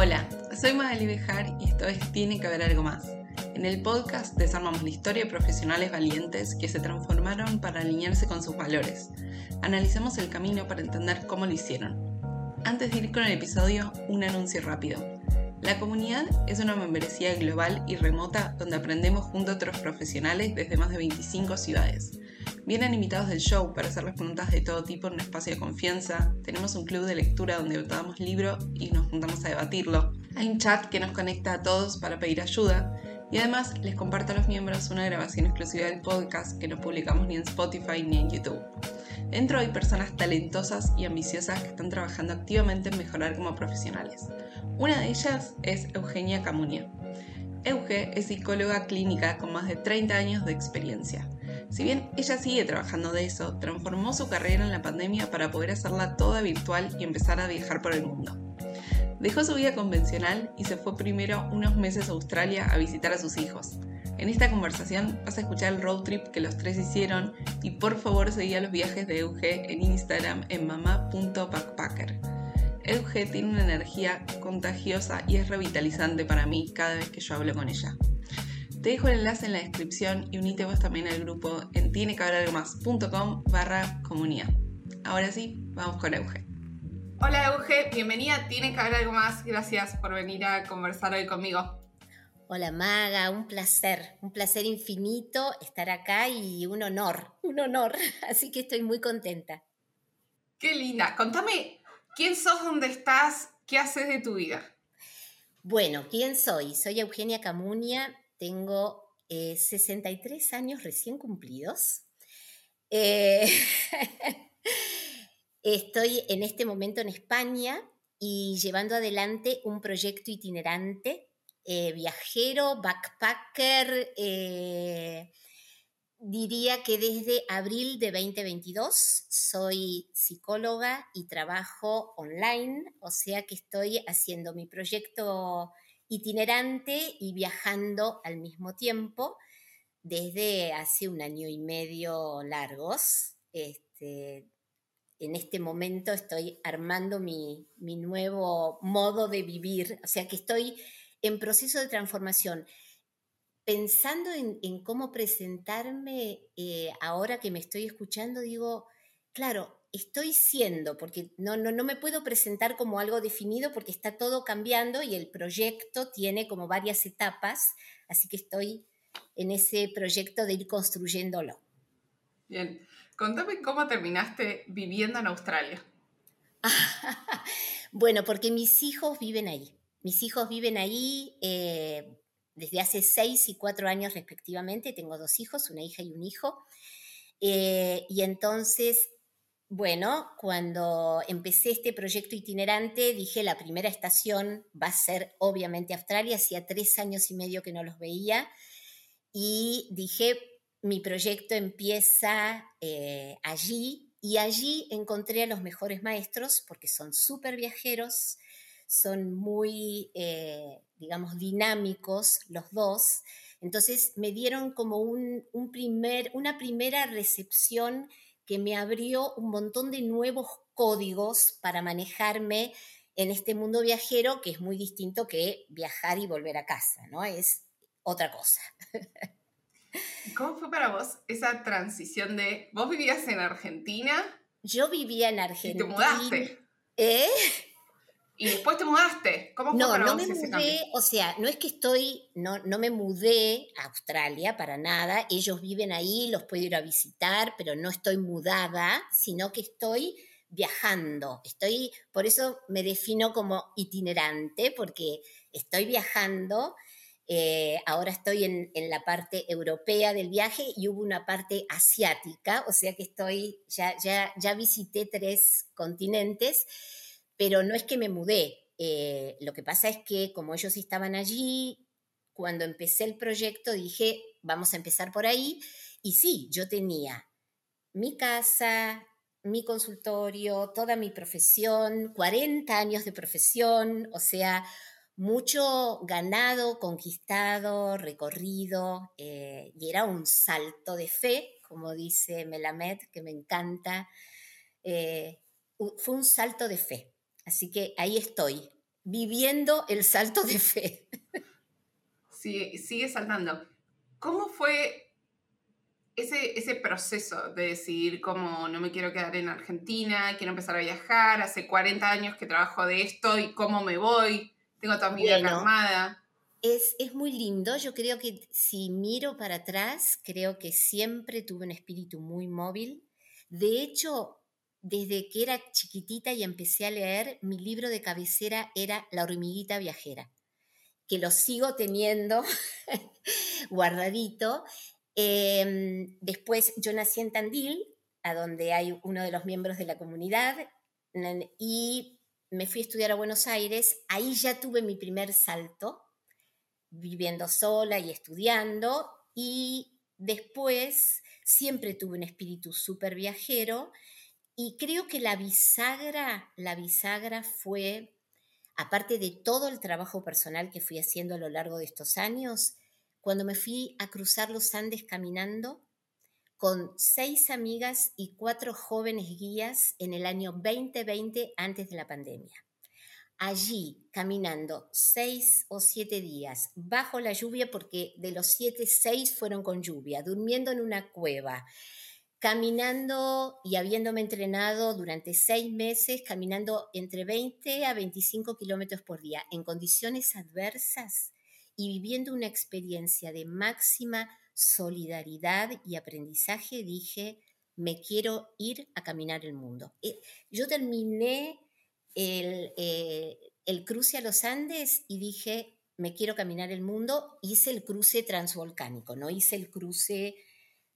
Hola, soy Magali Bejar y esto es Tiene que haber algo más. En el podcast desarmamos la historia de profesionales valientes que se transformaron para alinearse con sus valores. Analizamos el camino para entender cómo lo hicieron. Antes de ir con el episodio, un anuncio rápido. La comunidad es una membresía global y remota donde aprendemos junto a otros profesionales desde más de 25 ciudades. Vienen invitados del show para hacerles preguntas de todo tipo en un espacio de confianza. Tenemos un club de lectura donde votamos libro y nos juntamos a debatirlo. Hay un chat que nos conecta a todos para pedir ayuda. Y además les comparto a los miembros una grabación exclusiva del podcast que no publicamos ni en Spotify ni en YouTube. Dentro hay personas talentosas y ambiciosas que están trabajando activamente en mejorar como profesionales. Una de ellas es Eugenia Camunia. Euge es psicóloga clínica con más de 30 años de experiencia. Si bien ella sigue trabajando de eso, transformó su carrera en la pandemia para poder hacerla toda virtual y empezar a viajar por el mundo. Dejó su vida convencional y se fue primero unos meses a Australia a visitar a sus hijos. En esta conversación vas a escuchar el road trip que los tres hicieron y por favor seguí a los viajes de Euge en Instagram en mamá.backpacker. Euge tiene una energía contagiosa y es revitalizante para mí cada vez que yo hablo con ella. Te dejo el enlace en la descripción y unite vos también al grupo en tienecabralgomás.com barra comunidad. Ahora sí, vamos con Euge. Hola Euge, bienvenida Tiene que haber algo más. Gracias por venir a conversar hoy conmigo. Hola Maga, un placer, un placer infinito estar acá y un honor, un honor. Así que estoy muy contenta. Qué linda. Contame, ¿quién sos, dónde estás, qué haces de tu vida? Bueno, ¿quién soy? Soy Eugenia Camunia, tengo 63 eh, años recién cumplidos. Eh, estoy en este momento en España y llevando adelante un proyecto itinerante, eh, viajero, backpacker, diría que desde abril de 2022 soy psicóloga y trabajo online, o sea que estoy haciendo mi proyecto itinerante y viajando al mismo tiempo desde hace un año y medio largos. Este, en este momento estoy armando mi, nuevo modo de vivir, o sea que estoy en proceso de transformación. Pensando en, cómo presentarme eh, ahora que me estoy escuchando, digo, claro, estoy siendo, porque no, no, no me puedo presentar como algo definido porque está todo cambiando y el proyecto tiene como varias etapas, así que estoy en ese proyecto de ir construyéndolo. Bien, contame cómo terminaste viviendo en Australia. bueno, porque mis hijos viven ahí. Mis hijos viven ahí eh, desde hace seis y cuatro años respectivamente. Tengo dos hijos, una hija y un hijo. Eh, y entonces bueno, cuando empecé este proyecto itinerante, dije la primera estación va a ser obviamente Australia, hacía tres años y medio que no los veía, y dije, mi proyecto empieza eh, allí, y allí encontré a los mejores maestros porque son súper viajeros, son muy, eh, digamos, dinámicos los dos, entonces me dieron como un, primer, una primera recepción que me abrió un montón de nuevos códigos para manejarme en este mundo viajero que es muy distinto que viajar y volver a casa, ¿no? Es otra cosa. ¿Cómo fue para vos esa transición de, vos vivías en Argentina? Yo vivía en Argentina. Y te mudaste. ¿Eh? Y después te mudaste. ¿Cómo fue no, para no me mudé, o sea, no es que estoy, no, no me mudé a Australia para nada. Ellos viven ahí, los puedo ir a visitar, pero no estoy mudada, sino que estoy viajando. Estoy, por eso me defino como itinerante, porque estoy viajando. Eh, ahora estoy en, en, la parte europea del viaje y hubo una parte asiática, o sea que estoy, ya, ya, ya visité tres continentes pero no es que me mudé. Eh, lo que pasa es que como ellos estaban allí, cuando empecé el proyecto dije, vamos a empezar por ahí. Y sí, yo tenía mi casa, mi consultorio, toda mi profesión, 40 años de profesión, o sea, mucho ganado, conquistado, recorrido, eh, y era un salto de fe, como dice Melamed, que me encanta. Eh, fue un salto de fe. Así que ahí estoy, viviendo el salto de fe. Sí, sigue saltando. ¿Cómo fue ese, ese proceso de decidir cómo no me quiero quedar en Argentina, quiero empezar a viajar, hace 40 años que trabajo de esto y cómo me voy, tengo toda mi vida armada? Es, es, muy lindo, yo creo que si miro para atrás, creo que siempre tuve un espíritu muy móvil. De hecho, desde que era chiquitita y empecé a leer, mi libro de cabecera era La hormiguita viajera, que lo sigo teniendo guardadito. Em, después yo nací en Tandil, a donde hay uno de los miembros de la comunidad, y me fui a estudiar a Buenos Aires. Ahí ya tuve mi primer salto, viviendo sola y estudiando, y después siempre tuve un espíritu súper viajero y creo que la bisagra, la bisagra fue, aparte de todo el trabajo personal que fui haciendo a lo largo de estos años, cuando me fui a cruzar los Andes caminando con seis amigas y cuatro jóvenes guías en el año 2020 antes de la pandemia. Allí, caminando seis o siete días, bajo la lluvia, porque de los siete, seis fueron con lluvia, durmiendo en una cueva, caminando y habiéndome entrenado durante seis meses, caminando entre 20 a 25 kilómetros por día en condiciones adversas y viviendo una experiencia de máxima solidaridad y aprendizaje, dije, me quiero ir a caminar el mundo. Eh, yo terminé el, eh, el cruce a los Andes y dije, me quiero caminar el mundo, hice el cruce transvolcánico, no hice el cruce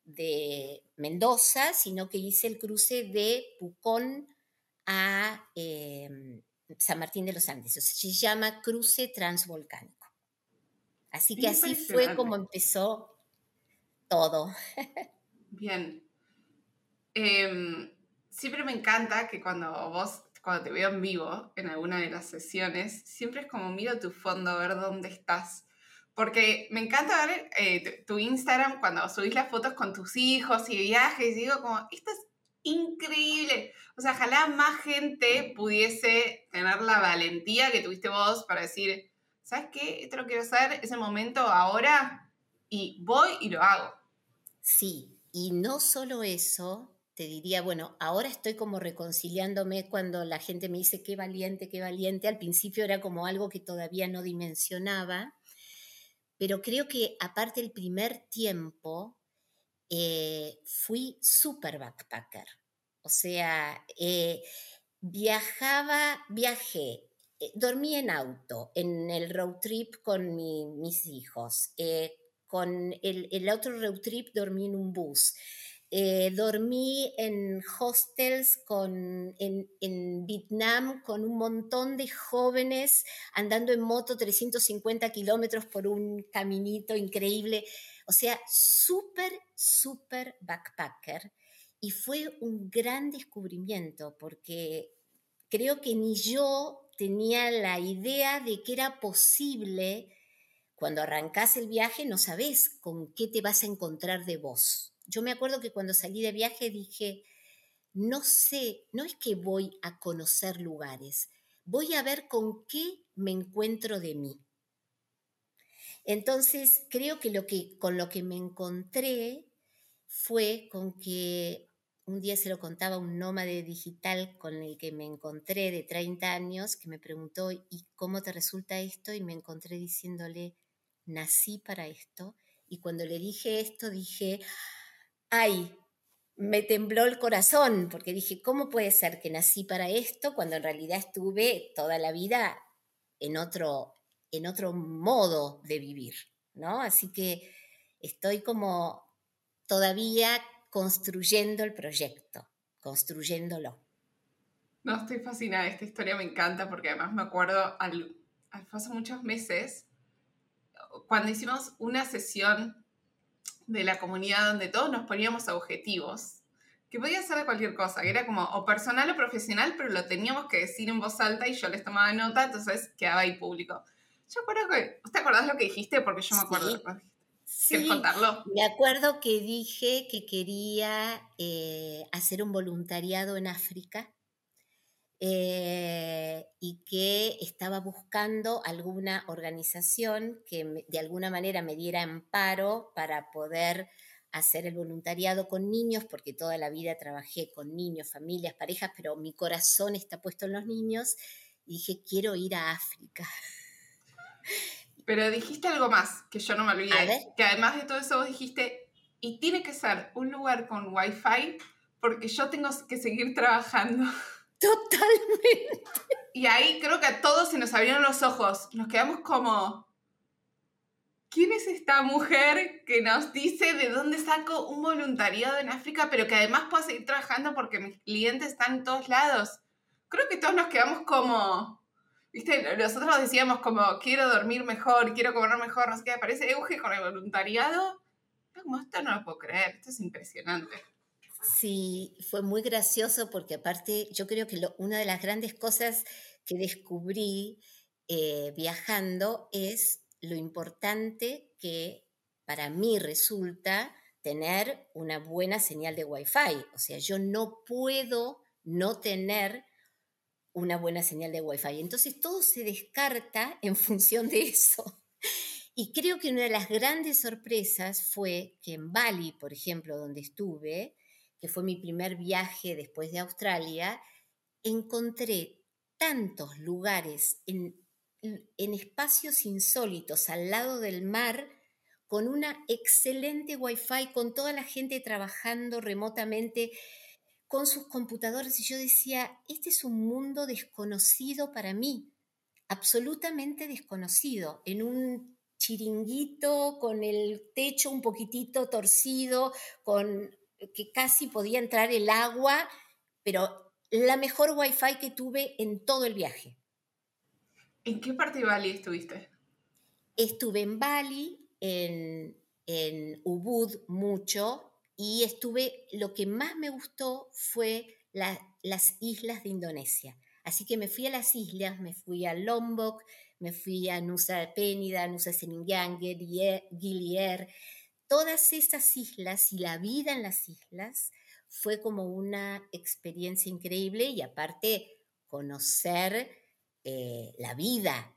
de Mendoza, sino que hice el cruce de Pucón a em, San Martín de los Andes. se llama cruce transvolcánico. Así que así fue como empezó todo. Bien. Em, siempre me encanta que cuando vos, cuando te veo en vivo en alguna de las sesiones, siempre es como miro tu fondo a ver dónde estás porque me encanta ver eh, tu, Instagram cuando subís las fotos con tus hijos y viajes. Y digo, como, esto es increíble. O sea, ojalá más gente pudiese tener la valentía que tuviste vos para decir, ¿sabes qué? Esto lo quiero hacer, es el momento ahora y voy y lo hago. Sí, y no solo eso, te diría, bueno, ahora estoy como reconciliándome cuando la gente me dice qué valiente, qué valiente. Al principio era como algo que todavía no dimensionaba pero creo que aparte el primer tiempo eh, fui súper backpacker. O sea, eh, viajaba, viajé, eh, dormí en auto, en el road trip con mis hijos. con el, otro road trip dormí en un bus. Eh, dormí en hostels con, en, Vietnam con un montón de jóvenes andando en moto 350 kilómetros por un caminito increíble. O sea, súper, súper backpacker. Y fue un gran descubrimiento porque creo que ni yo tenía la idea de que era posible. Cuando arrancas el viaje no sabes con qué te vas a encontrar de vos yo me acuerdo que cuando salí de viaje dije, no sé, no es que voy a conocer lugares, voy a ver con qué me encuentro de mí. Entonces, creo que, lo que con lo que me encontré fue con que un día se lo contaba un nómade digital con el que me encontré de 30 años, que me preguntó, ¿y cómo te resulta esto? Y me encontré diciéndole, nací para esto. Y cuando le dije esto, dije, ay, me tembló el corazón porque dije, ¿cómo puede ser que nací para esto cuando en realidad estuve toda la vida en otro, en otro modo de vivir? ¿no? Así que estoy como todavía construyendo el proyecto, construyéndolo. No, estoy fascinada, esta historia me encanta porque además me acuerdo al, hace muchos meses, cuando hicimos una sesión de la comunidad donde todos nos poníamos objetivos, que podía ser de cualquier cosa, que era como o personal o profesional, pero lo teníamos que decir en voz alta y yo les tomaba nota, entonces quedaba ahí público. Yo acuerdo que, ¿te acordás lo que dijiste? Porque yo me acuerdo. Sí. ¿Quieres contarlo? Me acuerdo que dije que quería eh, hacer un voluntariado en África eh, y que estaba buscando alguna organización que de alguna manera me diera amparo para poder hacer el voluntariado con niños, porque toda la vida trabajé con niños, familias, parejas, pero mi corazón está puesto en los niños, y dije, quiero ir a África. Pero dijiste algo más, que yo no me olvidé, que además de todo eso vos dijiste, y tiene que ser un lugar con wifi, porque yo tengo que seguir trabajando. Totalmente. Y ahí creo que a todos se nos abrieron los ojos, nos quedamos como, ¿quién es esta mujer que nos dice de dónde saco un voluntariado en África, pero que además puedo seguir trabajando porque mis clientes están en todos lados? Creo que todos nos quedamos como, viste, nosotros decíamos como, quiero dormir mejor, quiero comer mejor, no sé qué, aparece con el voluntariado. Esto no lo puedo creer, esto es impresionante. Sí, fue muy gracioso porque aparte yo creo que una de las grandes cosas que descubrí eh, viajando es lo importante que para mí resulta tener una buena señal de Wi-Fi. O sea, yo no puedo no tener una buena señal de Wi-Fi. Entonces todo se descarta en función de eso. Y creo que una de las grandes sorpresas fue que en Bali, por ejemplo, donde estuve, que fue mi primer viaje después de Australia, encontré tantos lugares en en espacios insólitos al lado del mar con una excelente wifi, con toda la gente trabajando remotamente con sus computadores y yo decía, este es un mundo desconocido para mí, absolutamente desconocido, en un chiringuito con el techo un poquitito torcido, con que casi podía entrar el agua, pero la mejor wifi que tuve en todo el viaje. ¿En qué parte de Bali estuviste? Estuve en Bali, en, Ubud mucho, y estuve, lo que más me gustó fue las islas de Indonesia. Así que me fui a las islas, me fui a Lombok, me fui a Nusa Penida, Nusa Ceningiang, Gilier, todas esas islas y la vida en las islas fue como una experiencia increíble y aparte conocer eh, la vida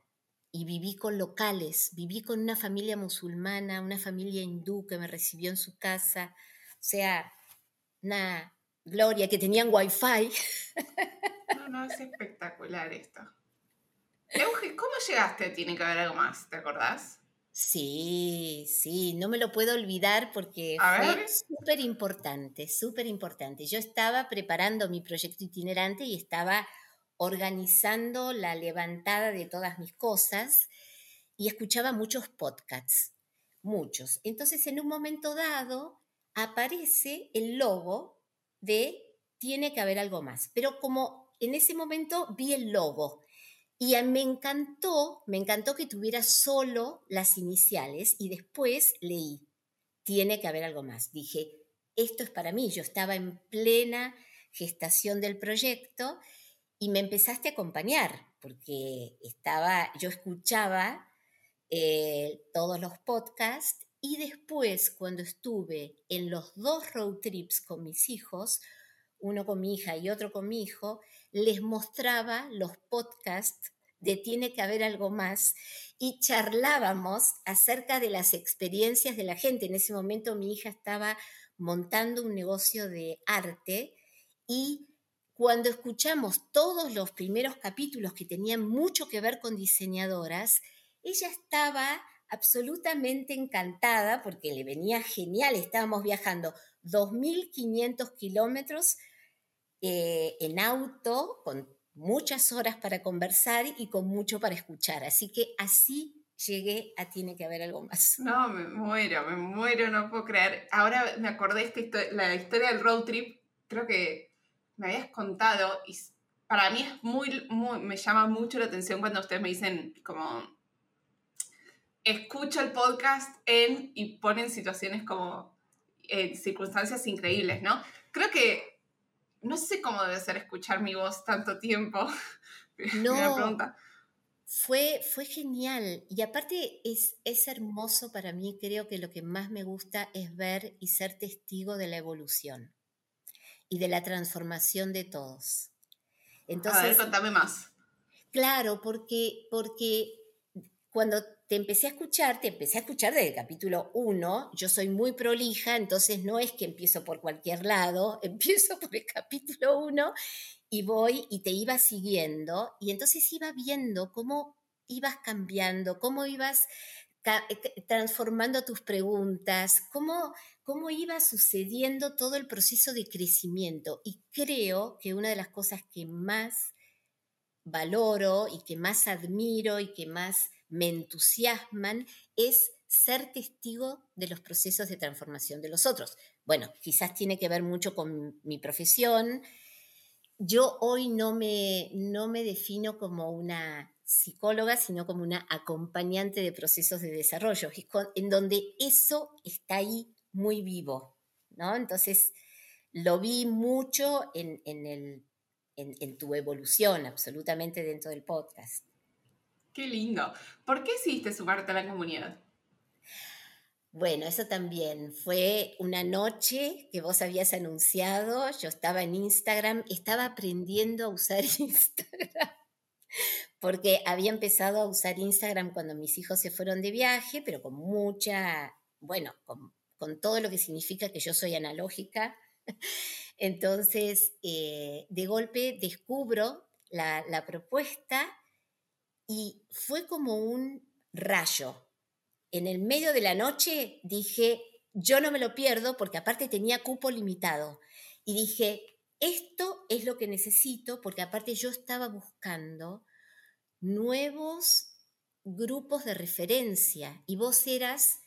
y viví con locales, viví con una familia musulmana, una familia hindú que me recibió en su casa, o sea, una gloria que tenían wifi. No, no, es espectacular esto. ¿cómo llegaste? Tiene que haber algo más, ¿te acordás? Sí, sí, no me lo puedo olvidar porque fue súper importante, súper importante. Yo estaba preparando mi proyecto itinerante y estaba organizando la levantada de todas mis cosas y escuchaba muchos podcasts, muchos. Entonces, en un momento dado, aparece el logo de tiene que haber algo más. Pero como en ese momento vi el logo y me encantó, me encantó que tuviera solo las iniciales y después leí, tiene que haber algo más. Dije, esto es para mí, yo estaba en plena gestación del proyecto y me empezaste a acompañar, porque estaba, yo escuchaba eh, todos los podcasts y después cuando estuve en los dos road trips con mis hijos, uno con mi hija y otro con mi hijo, les mostraba los podcasts de Tiene que haber algo más y charlábamos acerca de las experiencias de la gente. En ese momento mi hija estaba montando un negocio de arte y cuando escuchamos todos los primeros capítulos que tenían mucho que ver con diseñadoras, ella estaba absolutamente encantada porque le venía genial. Estábamos viajando 2.500 kilómetros eh, en auto, con muchas horas para conversar y con mucho para escuchar. Así que así llegué a Tiene que haber algo más. No, me muero, me muero, no puedo creer. Ahora me acordé esta la historia del road trip, creo que me habías contado y para mí es muy, muy, me llama mucho la atención cuando ustedes me dicen como, escucho el podcast en y ponen situaciones como, en circunstancias increíbles, ¿no? Creo que, no sé cómo debe ser escuchar mi voz tanto tiempo. No. Fue, fue genial. Y aparte es, es hermoso para mí, creo que lo que más me gusta es ver y ser testigo de la evolución y de la transformación de todos. Entonces, a ver, contame más. Claro, porque, porque cuando te empecé a escuchar, te empecé a escuchar desde el capítulo 1, yo soy muy prolija, entonces no es que empiezo por cualquier lado, empiezo por el capítulo 1 y voy y te iba siguiendo y entonces iba viendo cómo ibas cambiando, cómo ibas eh, transformando tus preguntas, cómo, cómo iba sucediendo todo el proceso de crecimiento. Y creo que una de las cosas que más valoro y que más admiro y que más me entusiasman es ser testigo de los procesos de transformación de los otros. Bueno, quizás tiene que ver mucho con mi profesión. Yo hoy no me, no me defino como una psicóloga, sino como una acompañante de procesos de desarrollo, en donde eso está ahí muy vivo, ¿no? Entonces, lo vi mucho en, el, en, tu evolución, absolutamente dentro del podcast. Qué lindo. ¿Por qué hiciste sumarte a la comunidad? Bueno, eso también fue una noche que vos habías anunciado, yo estaba en Instagram, estaba aprendiendo a usar Instagram porque había empezado a usar Instagram cuando mis hijos se fueron de viaje, pero con mucha, bueno, con, todo lo que significa que yo soy analógica. Entonces, eh, de golpe descubro la propuesta y fue como un rayo. En el medio de la noche dije, yo no me lo pierdo porque aparte tenía cupo limitado. Y dije, esto es lo que necesito porque aparte yo estaba buscando nuevos grupos de referencia y vos eras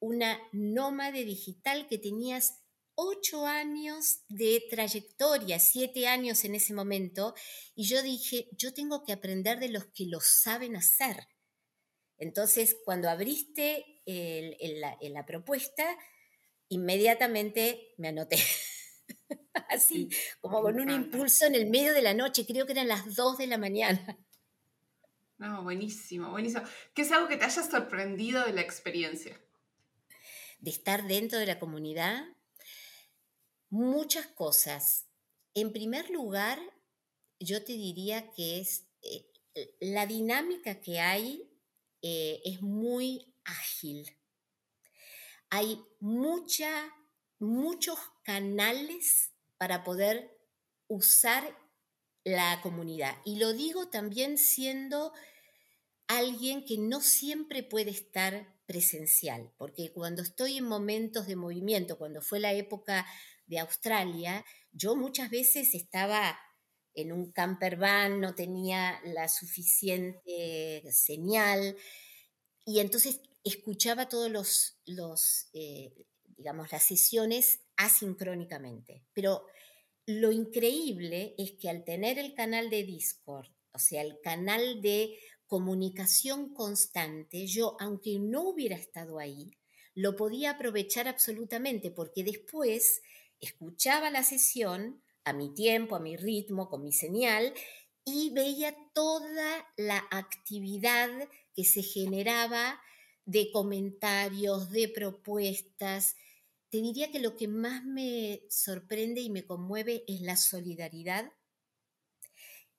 una nómade digital que tenías ocho años de trayectoria, siete años en ese momento, y yo dije, yo tengo que aprender de los que lo saben hacer. Entonces, cuando abriste la, propuesta, inmediatamente me anoté. Así, como con un impulso en el medio de la noche, creo que eran las dos de la mañana. No, buenísimo, buenísimo. ¿Qué es algo que te haya sorprendido de la experiencia? De estar dentro de la comunidad. Muchas cosas. En primer lugar, yo te diría que es eh, la dinámica que hay eh, es muy ágil. Hay mucha, muchos canales para poder usar la comunidad. Y lo digo también siendo alguien que no siempre puede estar presencial, porque cuando estoy en momentos de movimiento, cuando fue la época de Australia, yo muchas veces estaba en un camper van, no tenía la suficiente señal y entonces escuchaba todos los, los eh, digamos, las sesiones asincrónicamente. Pero lo increíble es que al tener el canal de Discord, o sea, el canal de comunicación constante, yo, aunque no hubiera estado ahí, lo podía aprovechar absolutamente porque después escuchaba la sesión a mi tiempo, a mi ritmo, con mi señal y veía toda la actividad que se generaba de comentarios, de propuestas, te diría que lo que más me sorprende y me conmueve es la solidaridad,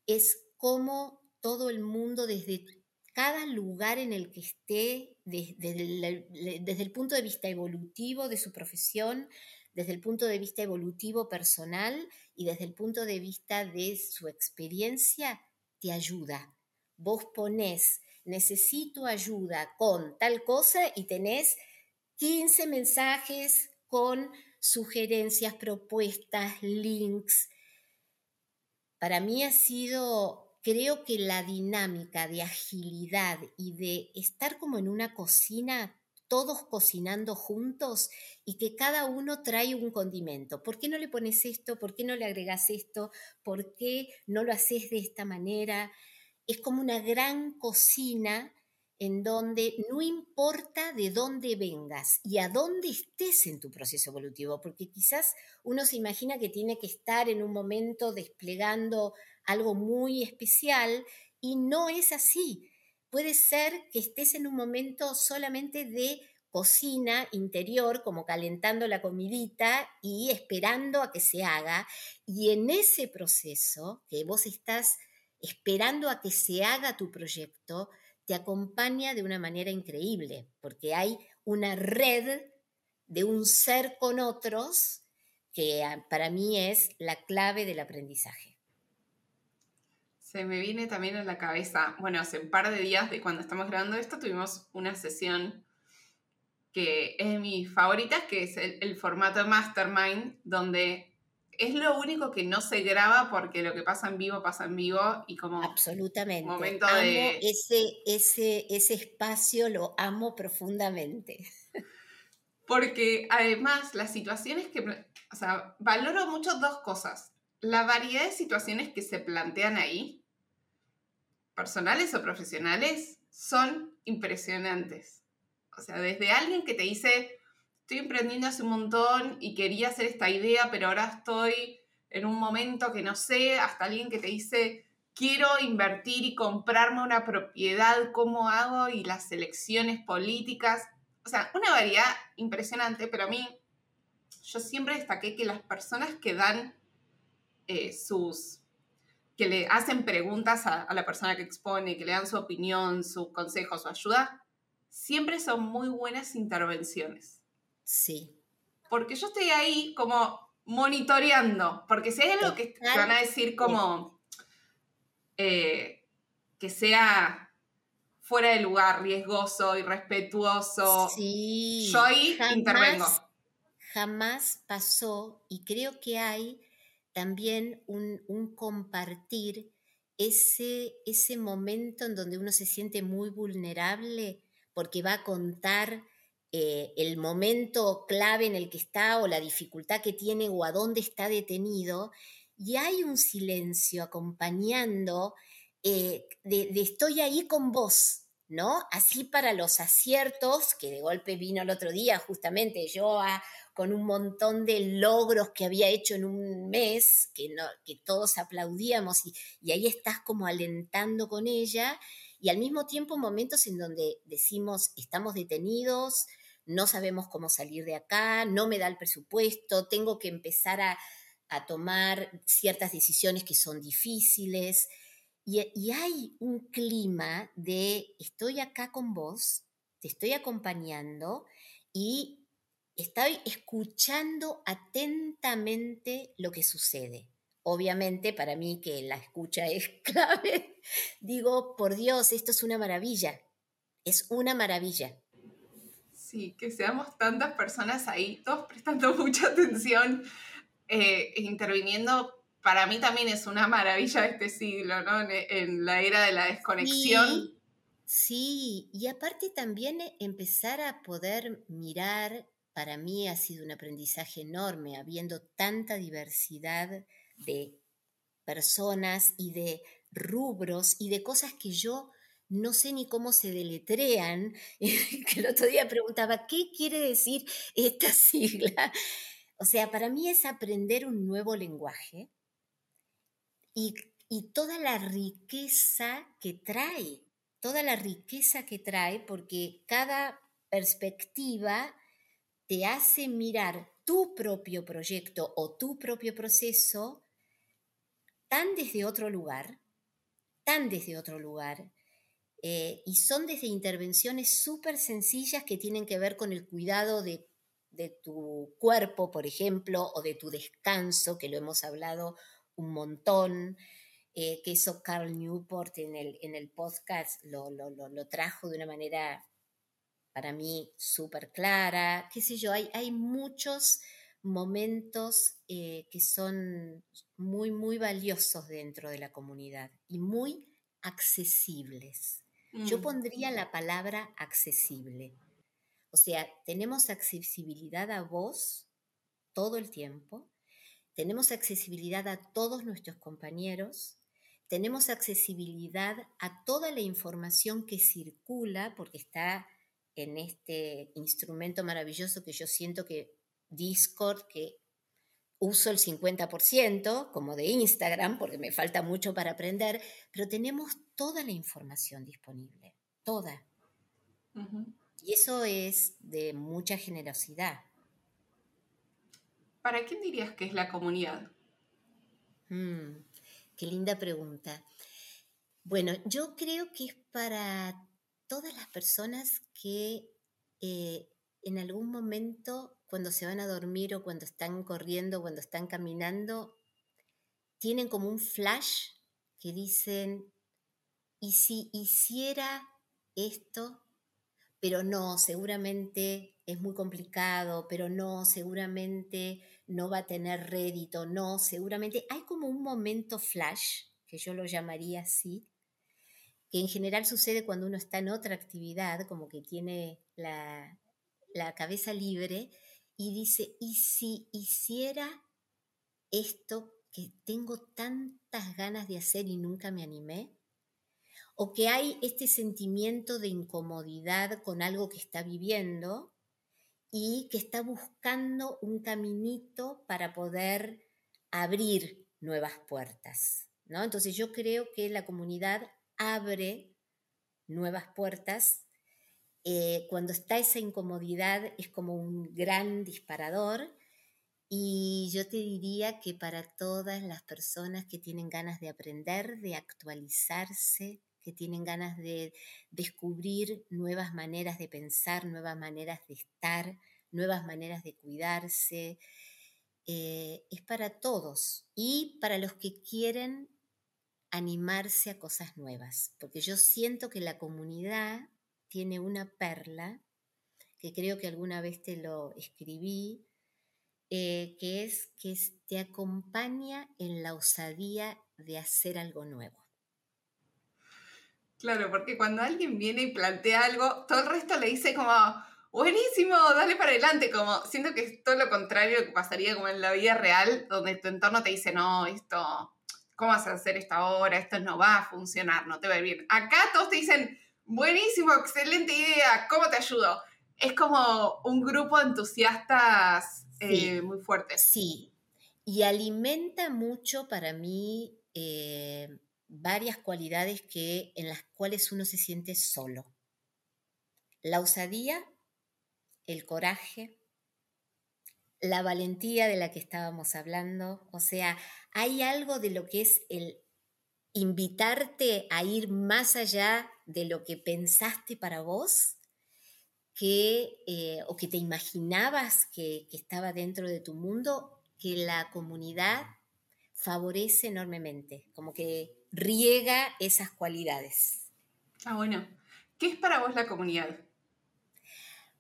es cómo todo el mundo desde cada lugar en el que esté, desde, desde el punto de vista evolutivo de su profesión, desde el punto de vista evolutivo personal y desde el punto de vista de su experiencia, te ayuda. Vos ponés, necesito ayuda con tal cosa y tenés 15 mensajes, con sugerencias, propuestas, links. Para mí ha sido, creo que la dinámica de agilidad y de estar como en una cocina, todos cocinando juntos y que cada uno trae un condimento. ¿Por qué no le pones esto? ¿Por qué no le agregas esto? ¿Por qué no lo haces de esta manera? Es como una gran cocina en donde no importa de dónde vengas y a dónde estés en tu proceso evolutivo, porque quizás uno se imagina que tiene que estar en un momento desplegando algo muy especial y no es así. Puede ser que estés en un momento solamente de cocina interior, como calentando la comidita y esperando a que se haga. Y en ese proceso que vos estás esperando a que se haga tu proyecto, te acompaña de una manera increíble, porque hay una red de un ser con otros que ah, para mí es la clave del aprendizaje. Se me viene también a la cabeza, bueno, hace un par de días de cuando estamos grabando esto, tuvimos una sesión que es de mis favoritas, que es el, el formato Mastermind, donde es lo único que no se graba porque lo que pasa en vivo pasa en vivo y como absolutamente. momento de... ese ese ese espacio lo amo profundamente. Porque además las situaciones que o sea valoro mucho dos cosas. La variedad de situaciones que se plantean ahí personales o profesionales son impresionantes o sea desde alguien que te dice estoy emprendiendo hace un montón y quería hacer esta idea, pero ahora estoy en un momento que no sé, hasta alguien que te dice, quiero invertir y comprarme una propiedad, ¿cómo hago? Y las elecciones políticas. O sea, una variedad impresionante, pero a mí, yo siempre destaqué que las personas que dan eh, sus, que le hacen preguntas a, a la persona que expone, que le dan su opinión, su consejo, su ayuda, siempre son muy buenas intervenciones. Sí. Porque yo estoy ahí como monitoreando, porque si hay algo que van a decir como eh, que sea fuera de lugar, riesgoso, irrespetuoso, sí, yo ahí intervengo. Jamás pasó y creo que hay también un, compartir ese, ese momento en donde uno se siente muy vulnerable porque va a contar eh, el momento clave en el que está o la dificultad que tiene o a dónde está detenido, y hay un silencio acompañando eh, de, estoy ahí con vos, ¿no? Así para los aciertos, que de golpe vino el otro día justamente yo con un montón de logros que había hecho en un mes, que, no, que todos aplaudíamos y, y ahí estás como alentando con ella, y al mismo tiempo momentos en donde decimos estamos detenidos, no sabemos cómo salir de acá, no me da el presupuesto, tengo que empezar a, tomar ciertas decisiones que son difíciles. Y, hay un clima de estoy acá con vos, te estoy acompañando y estoy escuchando atentamente lo que sucede. Obviamente para mí que la escucha es clave, digo, por Dios, esto es una maravilla, es una maravilla. Sí, que seamos tantas personas ahí, todos prestando mucha atención, eh, e interviniendo, para mí también es una maravilla de este siglo, ¿no? En, la era de la desconexión. Sí, y aparte también empezar a poder mirar, para mí ha sido un aprendizaje enorme, habiendo tanta diversidad de personas y de rubros y de cosas que yo no sé ni cómo se deletrean, que el otro día preguntaba, ¿qué quiere decir esta sigla? O sea, para mí es aprender un nuevo lenguaje y, y toda la riqueza que trae, toda la riqueza que trae, porque cada perspectiva te hace mirar tu propio proyecto o tu propio proceso tan desde otro lugar, tan desde otro lugar, eh, y son desde intervenciones súper sencillas que tienen que ver con el cuidado de, tu cuerpo, por ejemplo, o de tu descanso, que lo hemos hablado un montón, eh, que eso Carl Newport en el, en el podcast lo, trajo de una manera para mí súper clara, qué sé yo, hay, hay muchos momentos eh, que son muy, muy valiosos dentro de la comunidad y muy accesibles. Yo mm. pondría la palabra accesible. O sea, tenemos accesibilidad a vos todo el tiempo, tenemos accesibilidad a todos nuestros compañeros, tenemos accesibilidad a toda la información que circula, porque está en este instrumento maravilloso que yo siento que Discord, que uso el 50%, como de Instagram, porque me falta mucho para aprender, pero tenemos toda la información disponible, toda. Y eso es de mucha generosidad. ¿Para quién dirías que es la comunidad? Mm, qué linda pregunta. Bueno, yo creo que es para todas las personas que eh, en algún momento, cuando se van a dormir o cuando están corriendo, cuando están caminando, tienen como un flash que dicen, ¿y si hiciera esto? Pero no, seguramente es muy complicado, pero no, seguramente no va a tener rédito, no, seguramente hay como un momento flash, que yo lo llamaría así, que en general sucede cuando uno está en otra actividad, como que tiene la, la cabeza libre y dice, ¿y si hiciera esto que tengo tantas ganas de hacer y nunca me animé? ¿O que hay este sentimiento de incomodidad con algo que está viviendo y que está buscando un caminito para poder abrir nuevas puertas? ¿no? Entonces yo creo que la comunidad abre nuevas puertas eh, cuando está esa incomodidad es como un gran disparador y yo te diría que para todas las personas que tienen ganas de aprender, de actualizarse, que tienen ganas de descubrir nuevas maneras de pensar, nuevas maneras de estar, nuevas maneras de cuidarse, eh, es para todos y para los que quieren animarse a cosas nuevas, porque yo siento que la comunidad tiene una perla, que creo que alguna vez te lo escribí, eh, que es que te acompaña en la osadía de hacer algo nuevo. Claro, porque cuando alguien viene y plantea algo, todo el resto le dice como, buenísimo, dale para adelante, como siento que es todo lo contrario que pasaría como en la vida real, donde tu entorno te dice, no, esto, ¿cómo vas a hacer esto ahora? Esto no va a funcionar, no te va a ir bien. Acá todos te dicen, Buenísimo, excelente idea. ¿Cómo te ayudo? Es como un grupo de entusiastas eh, muy fuertes. Sí, y alimenta mucho para mí eh, varias cualidades que, en las cuales uno se siente solo. La osadía, el coraje, la valentía de la que estábamos hablando. O sea, hay algo de lo que es el invitarte a ir más allá de lo que pensaste para vos que, eh, o que te imaginabas que, estaba dentro de tu mundo, que la comunidad favorece enormemente, como que riega esas cualidades. Ah, bueno. ¿Qué es para vos la comunidad?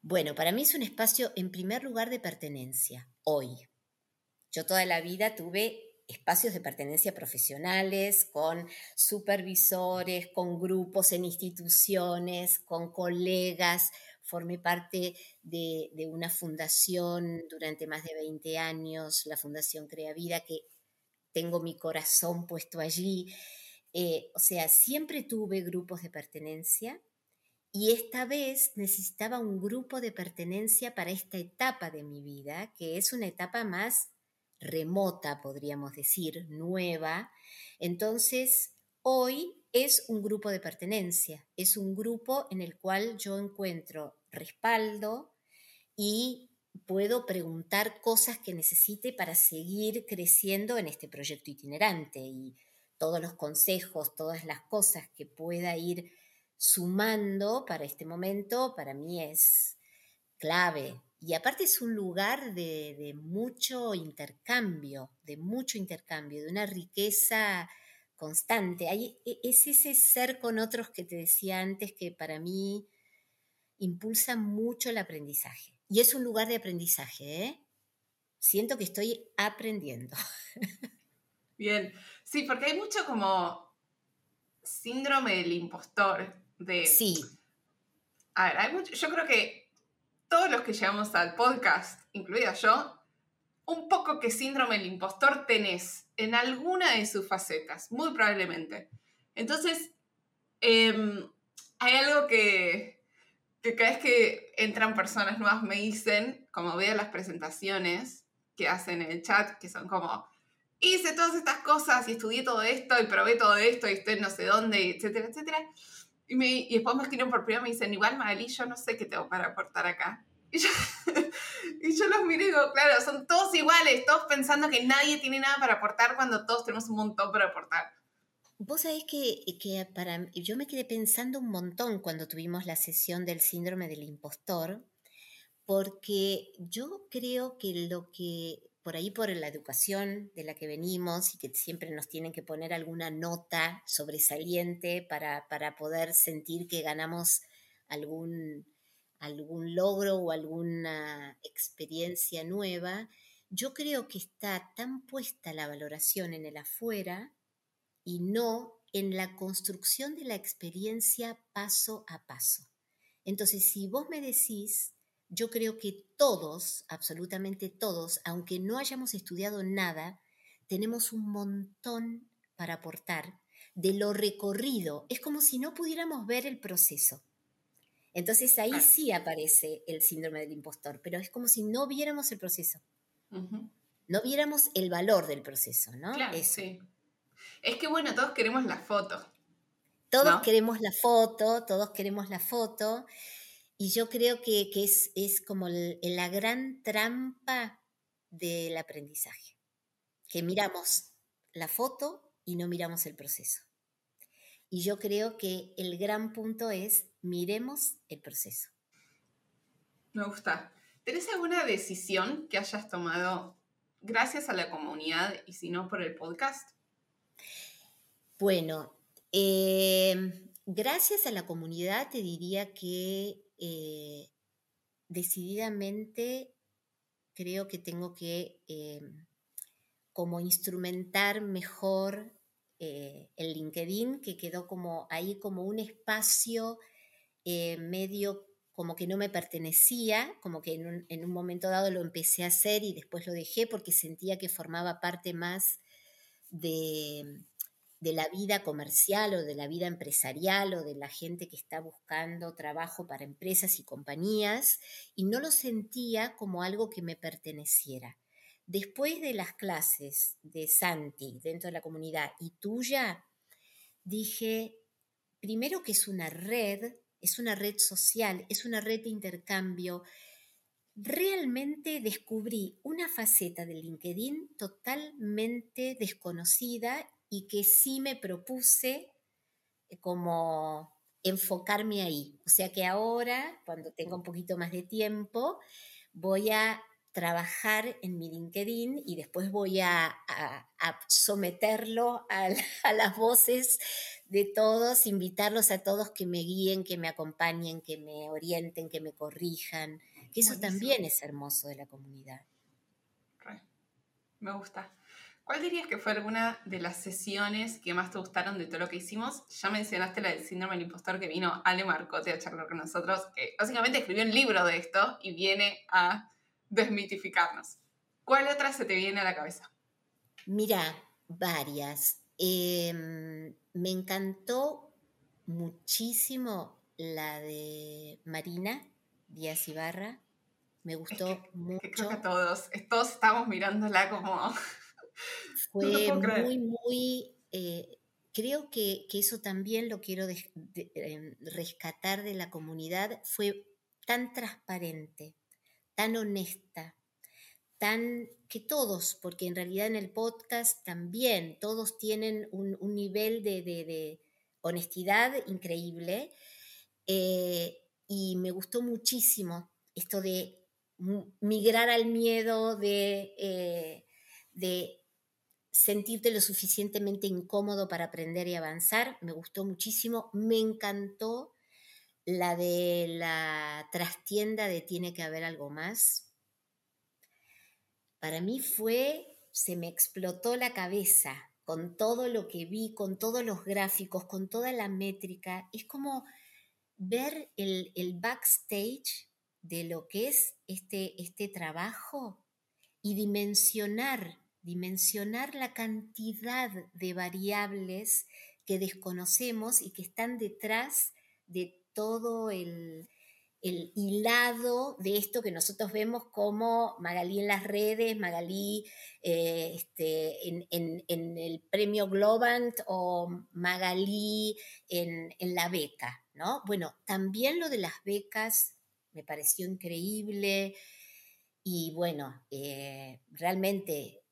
Bueno, para mí es un espacio en primer lugar de pertenencia, hoy. Yo toda la vida tuve espacios de pertenencia profesionales, con supervisores, con grupos en instituciones, con colegas. Formé parte de, una fundación durante más de 20 años, la Fundación Crea Vida, que tengo mi corazón puesto allí. Eh, o sea, siempre tuve grupos de pertenencia y esta vez necesitaba un grupo de pertenencia para esta etapa de mi vida, que es una etapa más remota, podríamos decir, nueva. Entonces, hoy es un grupo de pertenencia, es un grupo en el cual yo encuentro respaldo y puedo preguntar cosas que necesite para seguir creciendo en este proyecto itinerante y todos los consejos, todas las cosas que pueda ir sumando para este momento, para mí es clave. Y aparte es un lugar de, mucho intercambio, de mucho intercambio, de una riqueza constante. E, es ese ser con otros que te decía antes que para mí impulsa mucho el aprendizaje. Y es un lugar de aprendizaje, ¿eh? Siento que estoy aprendiendo. Bien, sí, porque hay mucho como síndrome del impostor. De, sí. A ver, hay mucho, yo creo que todos los que llegamos al podcast, incluida yo, un poco que síndrome del impostor tenés en alguna de sus facetas, muy probablemente. Entonces, em, hay algo que, que cada vez que entran personas nuevas me dicen, como veo las presentaciones que hacen en el chat, que son como, hice todas estas cosas y estudié todo esto y probé todo esto y estoy no sé dónde, etcétera, etcétera. Y, me, y después me escriben por privado y me dicen, igual Magali, yo no sé qué tengo para aportar acá. Y yo, los miro y digo, claro, son todos iguales, todos pensando que nadie tiene nada para aportar cuando todos tenemos un montón para aportar. Vos sabés que, que para, yo me quedé pensando un montón cuando tuvimos la sesión del síndrome del impostor, porque yo creo que lo que por ahí por la educación de la que venimos y que siempre nos tienen que poner alguna nota sobresaliente para, para poder sentir que ganamos algún, algún logro o alguna experiencia nueva, yo creo que está tan puesta la valoración en el afuera y no en la construcción de la experiencia paso a paso. Entonces, si vos me decís, yo creo que todos, absolutamente todos, aunque no hayamos estudiado nada, tenemos un montón para aportar de lo recorrido. Es como si no pudiéramos ver el proceso. Entonces ahí sí aparece el síndrome del impostor, pero es como si no viéramos el proceso. No viéramos el valor del proceso, ¿no? Claro, sí. Es que bueno, todos queremos la foto. Todos queremos la foto, todos queremos la foto. Y yo creo que, es, es, como la gran trampa del aprendizaje, que miramos la foto y no miramos el proceso. Y yo creo que el gran punto es miremos el proceso. Me gusta. ¿Tenés alguna decisión que hayas tomado gracias a la comunidad y si no por el podcast? Bueno, em, gracias a la comunidad te diría que eh, decididamente creo que tengo que em, como instrumentar mejor eh, el LinkedIn, que quedó como ahí como un espacio eh, medio como que no me pertenecía, como que en un, en un, momento dado lo empecé a hacer y después lo dejé porque sentía que formaba parte más de, de la vida comercial o de la vida empresarial o de la gente que está buscando trabajo para empresas y compañías y no lo sentía como algo que me perteneciera. Después de las clases de Santi dentro de la comunidad y tuya, dije, primero que es una red, es una red social, es una red de intercambio. Realmente descubrí una faceta de LinkedIn totalmente desconocida y que sí me propuse eh, como enfocarme ahí. O sea que ahora, cuando tenga un poquito más de tiempo, voy a trabajar en mi LinkedIn y después voy a, someterlo a, a, las voces de todos, invitarlos a todos que me guíen, que me acompañen, que me orienten, que me corrijan, que eso también es hermoso de la comunidad. Me gusta. ¿Cuál dirías que fue alguna de las sesiones que más te gustaron de todo lo que hicimos? Ya mencionaste la del síndrome del impostor que vino Ale Marcote a charlar con nosotros, que básicamente escribió un libro de esto y viene a desmitificarnos. ¿Cuál otra se te viene a la cabeza? Mira, varias. Em, me encantó muchísimo la de Marina Díaz Ibarra. Me gustó mucho. creo que todos, todos estamos mirándola como Fue muy, muy... Eh, creo que, eso también lo quiero em, rescatar de la comunidad. Fue tan transparente, tan honesta, tan que todos, porque en realidad en el podcast también todos tienen un, nivel de, honestidad increíble. Eh, y me gustó muchísimo esto de migrar al miedo, de, eh, de sentirte lo suficientemente incómodo para aprender y avanzar. Me gustó muchísimo. Me encantó la de la trastienda de Tiene que haber algo más. Para mí fue, se me explotó la cabeza con todo lo que vi, con todos los gráficos, con toda la métrica. Es como ver el, el backstage de lo que es este, este trabajo y dimensionar dimensionar la cantidad de variables que desconocemos y que están detrás de todo el, hilado de esto que nosotros vemos como Magalí en las redes, Magalí eh, este, en, el premio Globant o Magalí en, la beca. ¿no? Bueno, también lo de las becas me pareció increíble y bueno, eh, realmente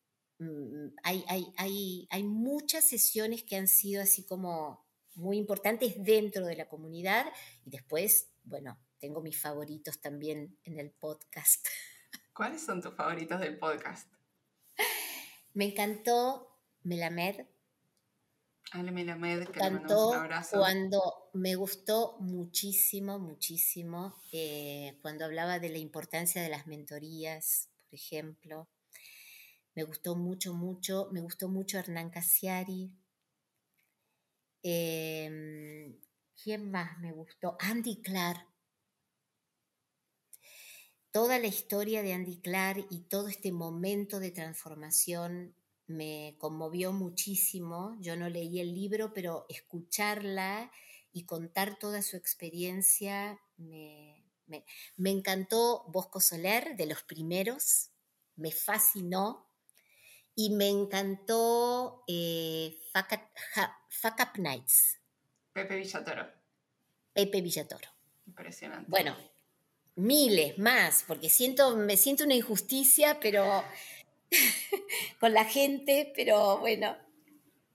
mm, hay, hay, hay muchas sesiones que han sido así como muy importantes dentro de la comunidad y después, bueno, tengo mis favoritos también en el podcast. ¿Cuáles son tus favoritos del podcast? Me encantó Melamed. Ale Melamed, que le un abrazo. Cuando me gustó muchísimo, muchísimo, eh, cuando hablaba de la importancia de las mentorías, por ejemplo. Me gustó mucho, mucho. Me gustó mucho Hernán Casiari. Em, ¿Quién más me gustó? Andy Clark toda la historia de Andy Clark y todo este momento de transformación me conmovió muchísimo. Yo no leí el libro, pero escucharla y contar toda su experiencia me, encantó Bosco Soler, de los primeros, me fascinó. Y me encantó eh, Fuck, Up Nights. Pepe Villatoro. Pepe Villatoro. Impresionante. Bueno, miles más, porque siento, me siento una injusticia, pero con la gente, pero bueno.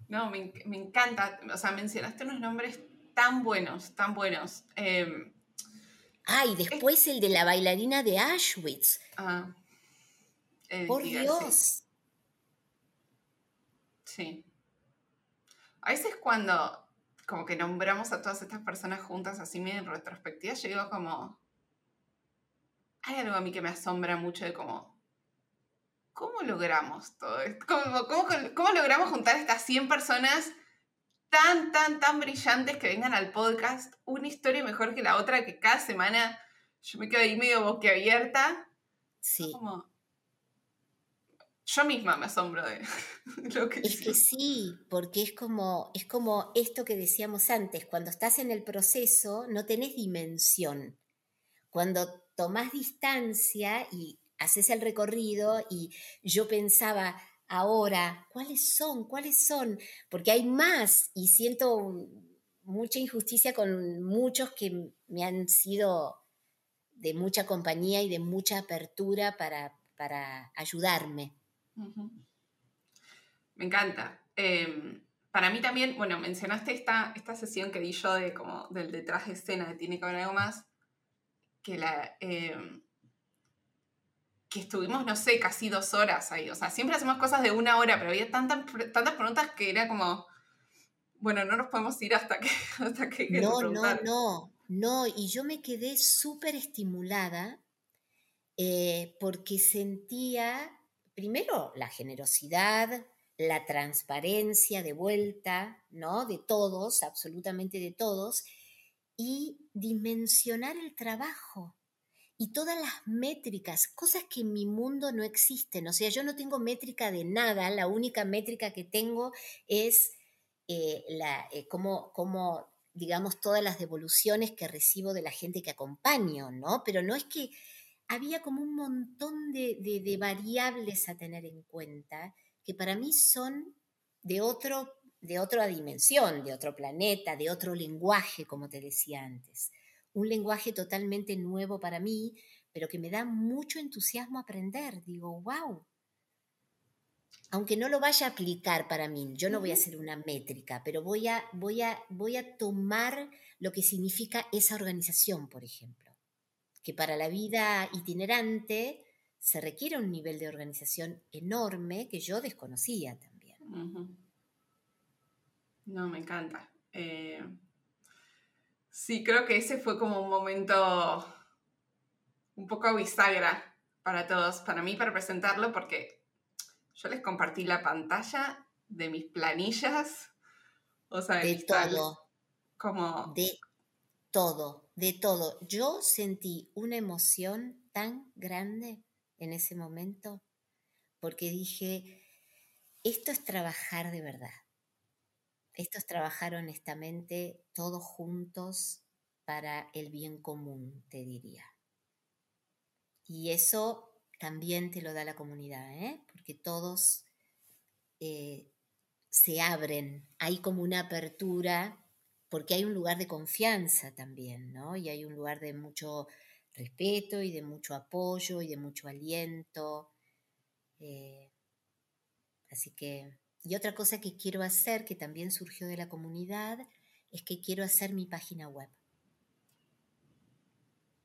No, me, encanta, o sea, mencionaste unos nombres tan buenos, tan buenos. Eh, ah, y después el de la bailarina de Auschwitz. Ah, Por Dios. Sí. A veces cuando como que nombramos a todas estas personas juntas así medio en retrospectiva, yo digo como, hay algo a mí que me asombra mucho de cómo, ¿cómo logramos todo esto? ¿Cómo, logramos juntar estas 100 personas tan, tan, tan brillantes que vengan al podcast? Una historia mejor que la otra, que cada semana yo me quedo ahí medio boquiabierta. Sí. Yo misma me asombro de lo que Es que sí, porque es como, es como esto que decíamos antes, cuando estás en el proceso no tenés dimensión. Cuando tomás distancia y haces el recorrido y yo pensaba, ahora, ¿cuáles son? ¿Cuáles son? Porque hay más y siento mucha injusticia con muchos que me han sido de mucha compañía y de mucha apertura para, para ayudarme. Me encanta. Em, para mí también, bueno, mencionaste esta, esta sesión que di yo de como del detrás de escena de Tiene que haber algo más que la... Em, que estuvimos, no sé, casi dos horas ahí. O sea, siempre hacemos cosas de una hora, pero había tantas, tantas preguntas que era como, bueno, no nos podemos ir hasta que... Hasta que no, no, no, no. Y yo me quedé súper estimulada eh, porque sentía, primero, la generosidad, la transparencia de vuelta, ¿no? De todos, absolutamente de todos y dimensionar el trabajo y todas las métricas, cosas que en mi mundo no existen. O sea, yo no tengo métrica de nada, la única métrica que tengo es eh, la, eh, digamos, todas las devoluciones que recibo de la gente que acompaño, ¿no? Pero no es que había como un montón de, de variables a tener en cuenta que para mí son de otro de otra dimensión, de otro planeta, de otro lenguaje, como te decía antes. Un lenguaje totalmente nuevo para mí, pero que me da mucho entusiasmo aprender. Digo, wow. Aunque no lo vaya a aplicar para mí, yo no voy a hacer una métrica, pero voy a, voy a, voy a tomar lo que significa esa organización, por ejemplo. Que para la vida itinerante se requiere un nivel de organización enorme que yo desconocía también. No, me encanta. Eh, sí, creo que ese fue como un momento un poco bisagra para todos, para mí, para presentarlo, porque yo les compartí la pantalla de mis planillas, o sea, de, todo. Como... De todo, de todo. Yo sentí una emoción tan grande en ese momento, porque dije, esto es trabajar de verdad. Esto es trabajar honestamente todos juntos para el bien común, te diría. Y eso también te lo da la comunidad, ¿eh? porque todos eh, se abren, hay como una apertura porque hay un lugar de confianza también, ¿no? Y hay un lugar de mucho respeto y de mucho apoyo y de mucho aliento. Eh, así que, y otra cosa que quiero hacer, que también surgió de la comunidad, es que quiero hacer mi página web.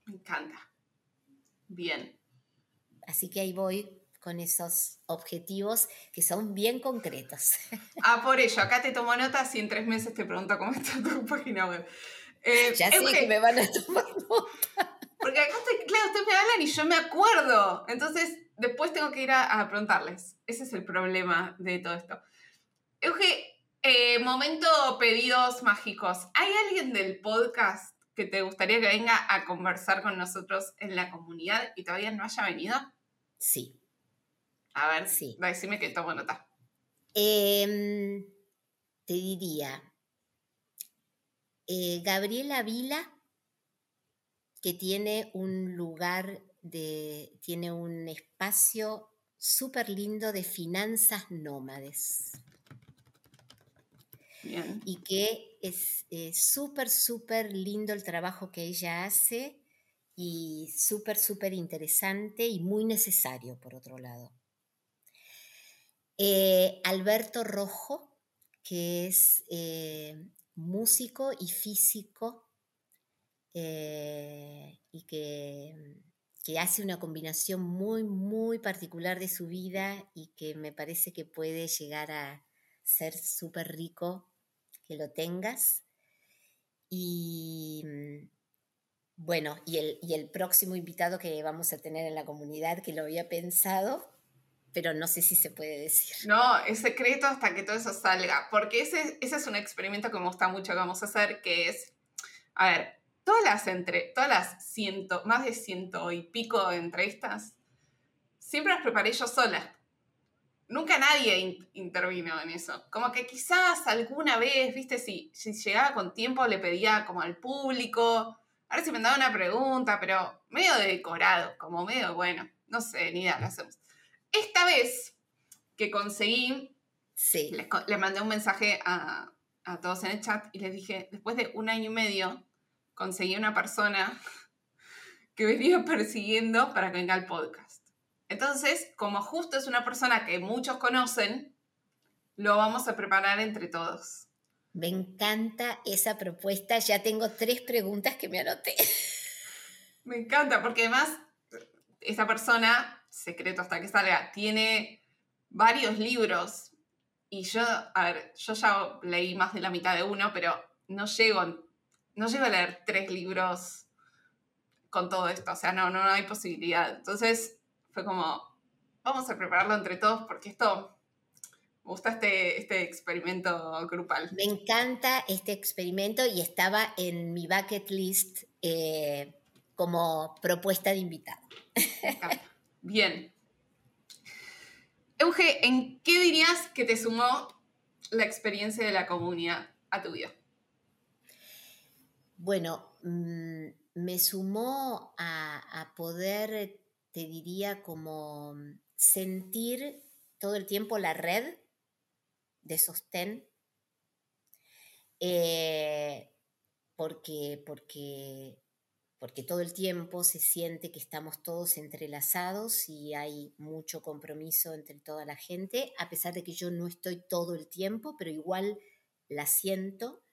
Me encanta. Bien. Así que ahí voy con esos objetivos que son bien concretos. Ah, por ello, acá te tomo notas y en tres meses te pregunto cómo está tu página web. Eh, ya sé que me van a tomar nota. Porque acá, claro, ustedes me hablan y yo me acuerdo. Entonces, después tengo que ir a, preguntarles. Ese es el problema de todo esto. Euge, eh, momento pedidos mágicos. ¿Hay alguien del podcast que te gustaría que venga a conversar con nosotros en la comunidad y todavía no haya venido? Sí. A ver, sí. decime que tomo nota. Em, te diría, eh, Gabriela Vila, que tiene un lugar de, tiene un espacio súper lindo de finanzas nómades. Bien. Y que es súper, súper lindo el trabajo que ella hace y súper, súper interesante y muy necesario, por otro lado. Eh, Alberto Rojo, que es eh, músico y físico eh, y que, que, hace una combinación muy, muy particular de su vida y que me parece que puede llegar a ser súper rico que lo tengas. Y mm, bueno, y el, y el próximo invitado que vamos a tener en la comunidad, que lo había pensado, pero no sé si se puede decir. No, es secreto hasta que todo eso salga, porque ese, ese es un experimento que me gusta mucho que vamos a hacer, que es, a ver, todas las, entre, todas las ciento, más de ciento y pico de entrevistas, siempre las preparé yo sola. Nunca nadie intervino en eso. Como que quizás alguna vez, viste, si, si llegaba con tiempo le pedía como al público, a ver si me daba una pregunta, pero medio decorado, como medio, bueno, no sé, ni idea, lo hacemos. Esta vez que conseguí, sí. le, mandé un mensaje a, todos en el chat y les dije, después de un año y medio, conseguí una persona que venía persiguiendo para que venga al podcast. Entonces, como justo es una persona que muchos conocen, lo vamos a preparar entre todos. Me encanta esa propuesta. Ya tengo tres preguntas que me anoté. Me encanta, porque además esta persona secreto hasta que salga, tiene varios libros y yo, a ver, yo ya leí más de la mitad de uno, pero no llego, no llego a leer tres libros con todo esto, o sea, no, no, hay posibilidad. Entonces fue como, vamos a prepararlo entre todos porque esto, me gusta este, este experimento grupal. Me encanta este experimento y estaba en mi bucket list eh, como propuesta de invitado. Bien. Euge, ¿en qué dirías que te sumó la experiencia de la comunidad a tu vida? Bueno, mm, me sumó a, poder, te diría, como sentir todo el tiempo la red de sostén, eh, porque, porque porque todo el tiempo se siente que estamos todos entrelazados y hay mucho compromiso entre toda la gente, a pesar de que yo no estoy todo el tiempo, pero igual la siento.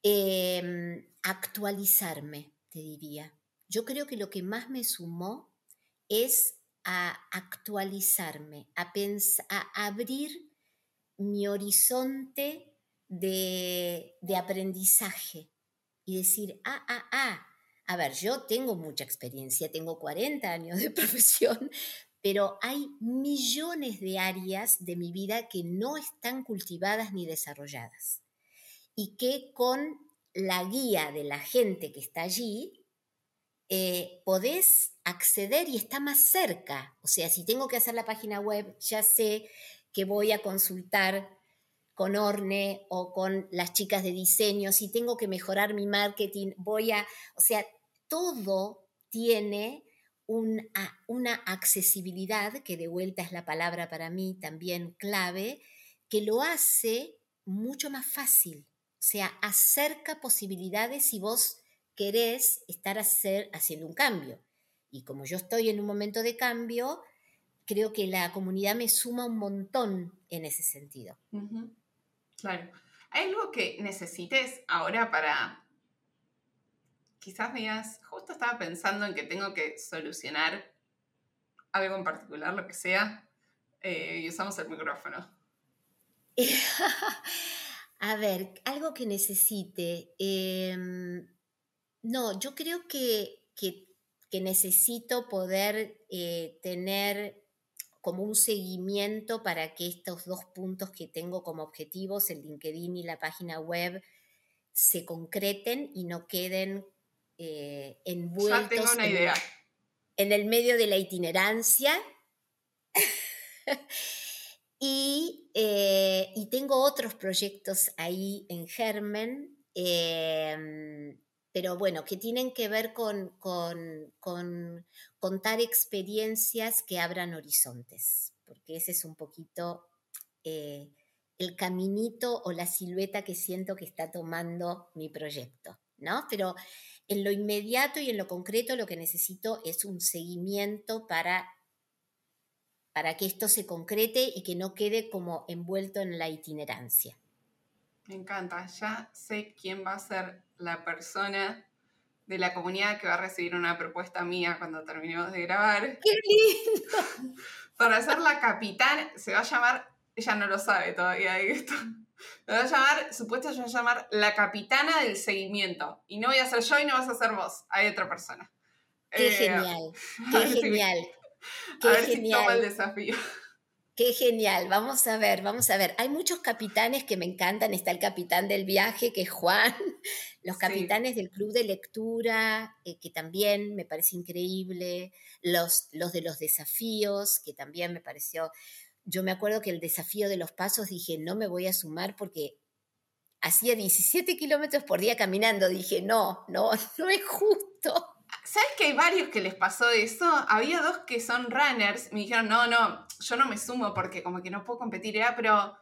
Em, actualizarme, te diría. Yo creo que lo que más me sumó es a actualizarme, a, a abrir mi horizonte de, de aprendizaje y decir, ah, ah, ah, a ver, yo tengo mucha experiencia, tengo 40 años de profesión, pero hay millones de áreas de mi vida que no están cultivadas ni desarrolladas y que con la guía de la gente que está allí, eh, podés acceder y está más cerca. O sea, si tengo que hacer la página web, ya sé que voy a consultar con Orne o con las chicas de diseño, si tengo que mejorar mi marketing, voy a, o sea, todo tiene una accesibilidad, que de vuelta es la palabra para mí también clave, que lo hace mucho más fácil. sea, acerca posibilidades si vos querés estar hacer, haciendo un cambio. Y como yo estoy en un momento de cambio, creo que la comunidad me suma un montón en ese sentido. Claro. ¿Hay algo que necesites ahora para... Quizás digas, justo estaba pensando en que tengo que solucionar algo en particular, lo que sea, eh, y usamos el micrófono. A ver, algo que necesite. Em, no, yo creo que, necesito poder eh, tener como un seguimiento para que estos dos puntos que tengo como objetivos, el LinkedIn y la página web, se concreten y no queden eh, envueltos en el medio de la itinerancia. Eh, y, tengo otros proyectos ahí en germen, em, pero bueno, que tienen que ver con, contar experiencias que abran horizontes, porque ese es un poquito eh, el caminito o la silueta que siento que está tomando mi proyecto, ¿no? Pero en lo inmediato y en lo concreto lo que necesito es un seguimiento para para que esto se concrete y que no quede como envuelto en la itinerancia. Me encanta, ya sé quién va a ser la persona de la comunidad que va a recibir una propuesta mía cuando terminemos de grabar. ¡Qué lindo! Para ser la capitana, se va a llamar, ella no lo sabe todavía esto, me va a llamar, supuestamente se va a llamar la capitana del seguimiento. Y no voy a ser yo y no vas a ser vos, hay otra persona. Qué eh, genial, qué genial. Qué a ver genial. si toma el desafío. Qué genial, vamos a ver, vamos a ver. Hay muchos capitanes que me encantan. Está el capitán del viaje, que es Juan, los capitanes del club de lectura, eh, que también me parece increíble, los, los de los desafíos, que también me pareció... Yo me acuerdo que el desafío de los pasos dije, no me voy a sumar porque hacía 17 kilómetros por día caminando. Dije, no, no, no es justo. ¿Sabes que hay varios que les pasó eso? Había dos que son runners, me dijeron, no, no, yo no me sumo porque como que no puedo competir, ya, pero,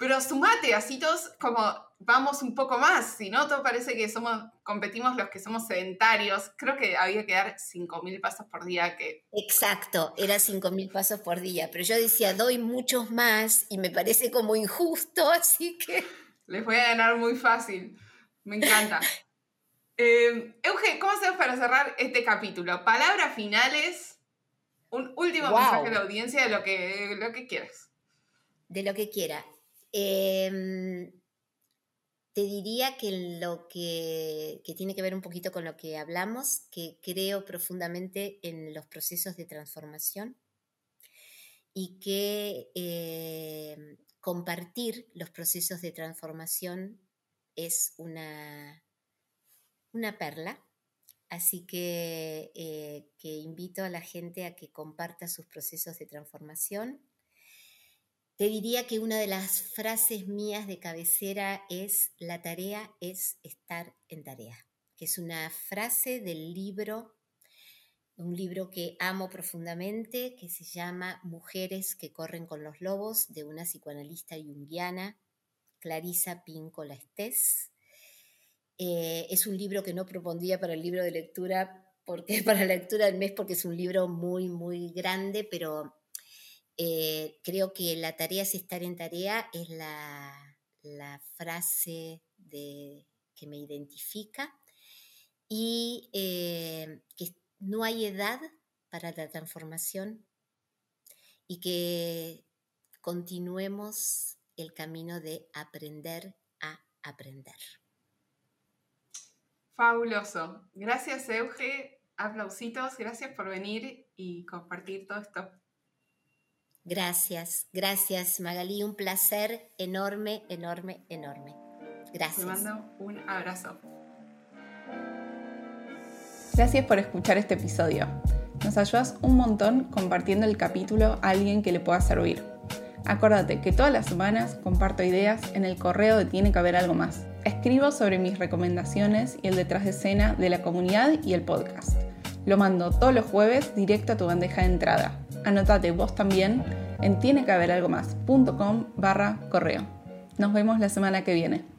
pero sumate, así todos como vamos un poco más, si no, todo parece que somos, competimos los que somos sedentarios, creo que había que dar 5.000 pasos por día que... Exacto, era 5.000 pasos por día, pero yo decía, doy muchos más y me parece como injusto, así que... Les voy a ganar muy fácil, me encanta. Eh, Euge, ¿cómo hacemos para cerrar este capítulo? Palabras finales, un último mensaje a la audiencia de lo que, lo que quieras. De lo que quiera. Em, te diría que lo que, tiene que ver un poquito con lo que hablamos, que creo profundamente en los procesos de transformación y que em, compartir los procesos de transformación es una una perla. Así eh, que invito a la gente a que comparta sus procesos de transformación. Te diría que una de las frases mías de cabecera es, la tarea es estar en tarea, que es una frase del libro, un libro que amo profundamente, que se llama Mujeres que corren con los lobos, de una psicoanalista junguiana, Clarisa Píncola Estés. Eh, es un libro que no propondría para el libro de lectura, porque para la lectura del mes, porque es un libro muy, muy grande, pero eh, creo que la tarea es estar en tarea, es la, frase de, que me identifica y eh, que no hay edad para la transformación y que continuemos el camino de aprender a aprender. Fabuloso. Gracias, Euge. Aplausitos. Gracias por venir y compartir todo esto. Gracias, gracias, Magalí. Un placer enorme, enorme, enorme. Gracias. Te mando un abrazo. Gracias por escuchar este episodio. Nos ayudas un montón compartiendo el capítulo a alguien que le pueda servir. Acuérdate que todas las semanas comparto ideas en el correo de Tiene que haber algo más. Escribo sobre mis recomendaciones y el detrás de escena de la comunidad y el podcast. Lo mando todos los jueves directo a tu bandeja de entrada. Anotate vos también en tienequehaberalgomás.com barra correo. Nos vemos la semana que viene.